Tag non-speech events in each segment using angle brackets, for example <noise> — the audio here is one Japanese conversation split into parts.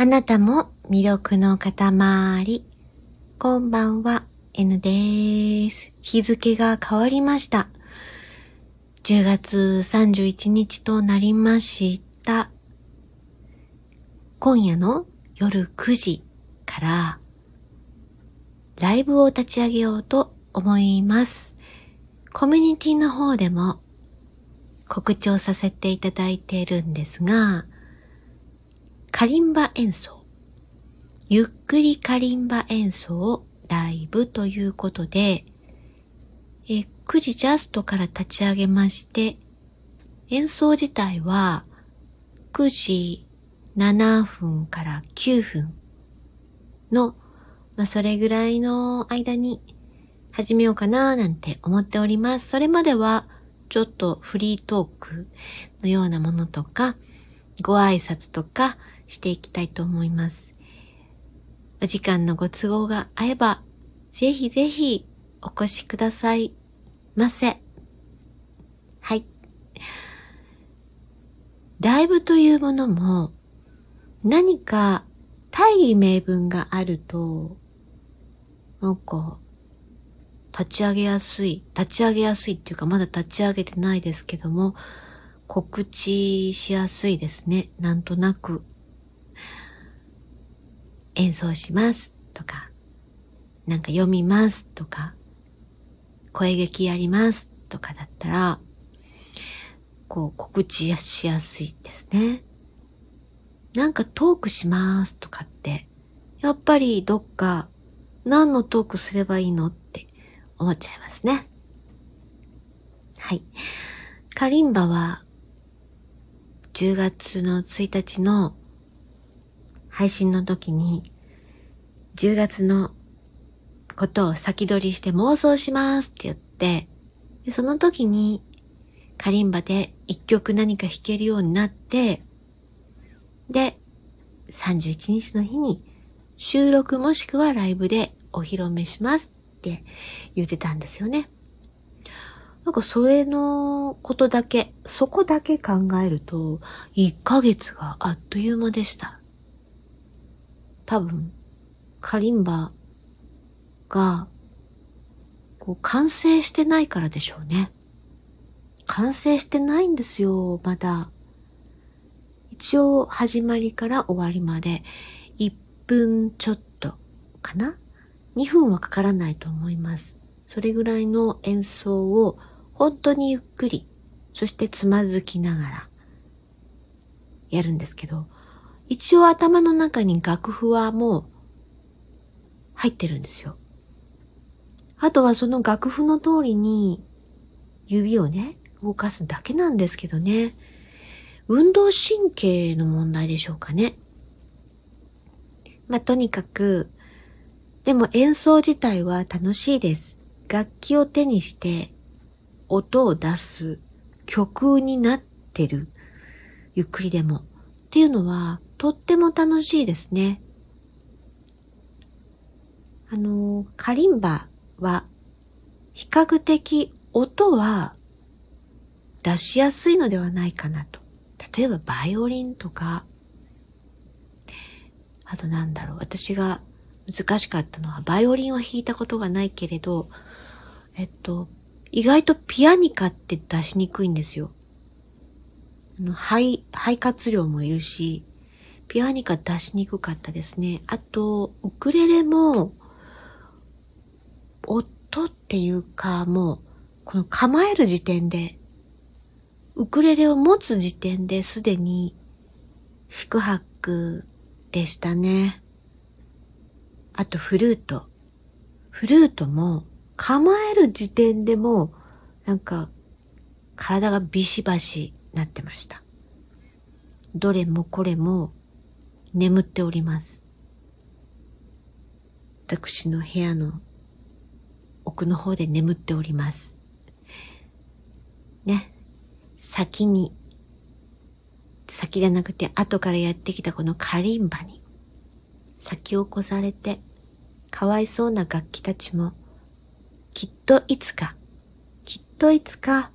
あなたも魅力の塊。こんばんは、N です。日付が変わりました。10月31日となりました。今夜の夜9時からライブを立ち上げようと思います。コミュニティの方でも告知をさせていただいているんですが、カリンバ演奏。ゆっくりカリンバ演奏ライブということで、え9時ジャストから立ち上げまして、演奏自体は9時7分から9分の、まあ、それぐらいの間に始めようかななんて思っております。それまではちょっとフリートークのようなものとか、ご挨拶とか、していきたいと思います。お時間のご都合が合えば、ぜひぜひお越しくださいませ。はい。ライブというものも何か大義名分があると、なんか、立ち上げやすい、立ち上げやすいっていうかまだ立ち上げてないですけども、告知しやすいですね。なんとなく。演奏しますとか、なんか読みますとか、声劇やりますとかだったら、こう告知しやすいですね。なんかトークしますとかって、やっぱりどっか何のトークすればいいのって思っちゃいますね。はい。カリンバは10月の1日の配信の時に、10月のことを先取りして妄想しますって言って、その時にカリンバで一曲何か弾けるようになって、で、31日の日に収録もしくはライブでお披露目しますって言ってたんですよね。なんかそれのことだけ、そこだけ考えると、1ヶ月があっという間でした。多分、カリンバが、こう、完成してないからでしょうね。完成してないんですよ、まだ。一応、始まりから終わりまで、1分ちょっとかな ?2 分はかからないと思います。それぐらいの演奏を、本当にゆっくり、そしてつまずきながら、やるんですけど、一応頭の中に楽譜はもう入ってるんですよ。あとはその楽譜の通りに指をね、動かすだけなんですけどね。運動神経の問題でしょうかね。まあ、とにかく、でも演奏自体は楽しいです。楽器を手にして音を出す曲になってる。ゆっくりでも。っていうのは、とっても楽しいですね。あの、カリンバは比較的音は出しやすいのではないかなと。例えばバイオリンとか、あとなんだろう、私が難しかったのは、バイオリンは弾いたことがないけれど、えっと、意外とピアニカって出しにくいんですよ。あの、肺、肺活量もいるし、ピアニカ出しにくかったですね。あと、ウクレレも、音っていうか、もう、この構える時点で、ウクレレを持つ時点ですでに四苦八苦でしたね。あとフルート。フルートも構える時点でもなんか体がビシバシなってました。どれもこれも眠っております。私の部屋の奥の方で眠っております。ね。先に、先じゃなくて後からやってきたこのカリンバに先を越されてかわいそうな楽器たちもきっといつか、きっといつか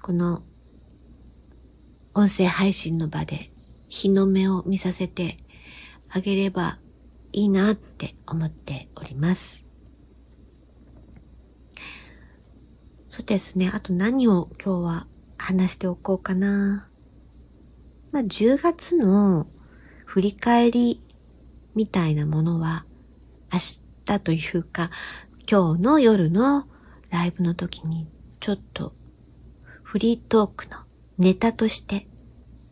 この音声配信の場で日の目を見させてあげればいいなって思っております。そうですね。あと何を今日は話しておこうかな。まあ、10月の振り返りみたいなものは明日というか今日の夜のライブの時にちょっとフリートークのネタとして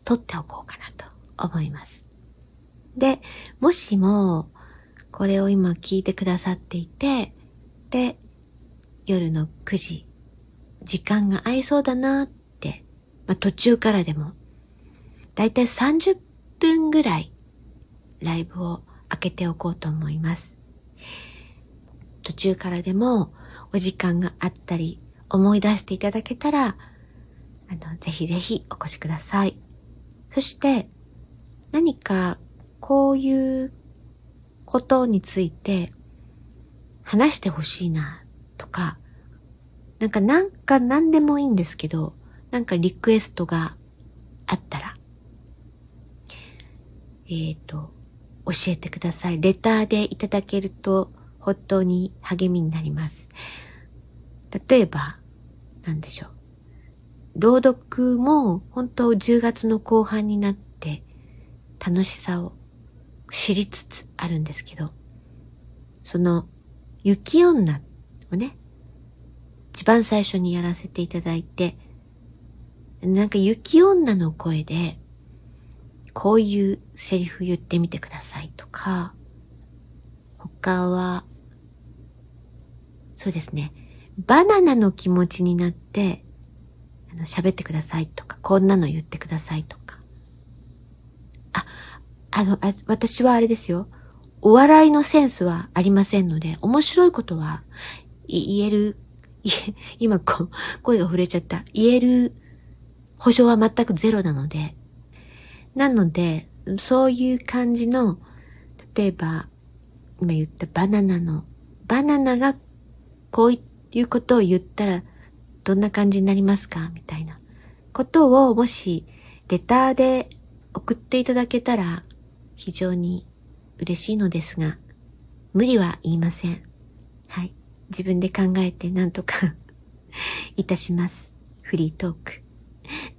撮っておこうかなと思います。で、もしもこれを今聞いてくださっていて、で、夜の9時、時間が合いそうだなって、まあ、途中からでも、だいたい30分ぐらいライブを開けておこうと思います。途中からでもお時間があったり思い出していただけたら、あの、ぜひぜひお越しください。そして、何かこういうことについて話してほしいなとか、なんかなんか何でもいいんですけど、なんかリクエストがあったら、えっ、ー、と、教えてください。レターでいただけると本当に励みになります。例えば、なんでしょう。朗読も本当10月の後半になって楽しさを知りつつあるんですけど、その雪女をね、一番最初にやらせていただいて、なんか雪女の声で、こういうセリフ言ってみてくださいとか、他は、そうですね、バナナの気持ちになって、喋ってくださいとか、こんなの言ってくださいとか。あ、の、あ私はあれですよ。お笑いのセンスはありませんので、面白いことは言える、今こう、声が触れちゃった。言える保証は全くゼロなので。なので、そういう感じの、例えば、今言ったバナナの、バナナがこういうことを言ったらどんな感じになりますか？みたいなことをもしレターで送っていただけたら非常に嬉しいのですが、無理は言いません。はい。自分で考えて何とか <laughs> いたします。フリートーク。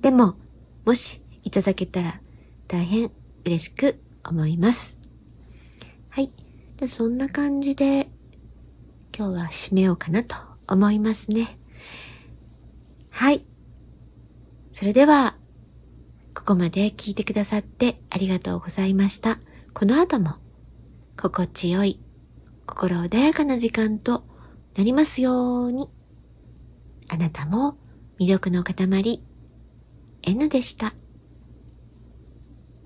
でも、もしいただけたら大変嬉しく思います。はい。でそんな感じで今日は締めようかなと思いますね。はい。それでは、ここまで聞いてくださってありがとうございました。この後も、心地よい、心穏やかな時間となりますように。あなたも魅力の塊、N でした。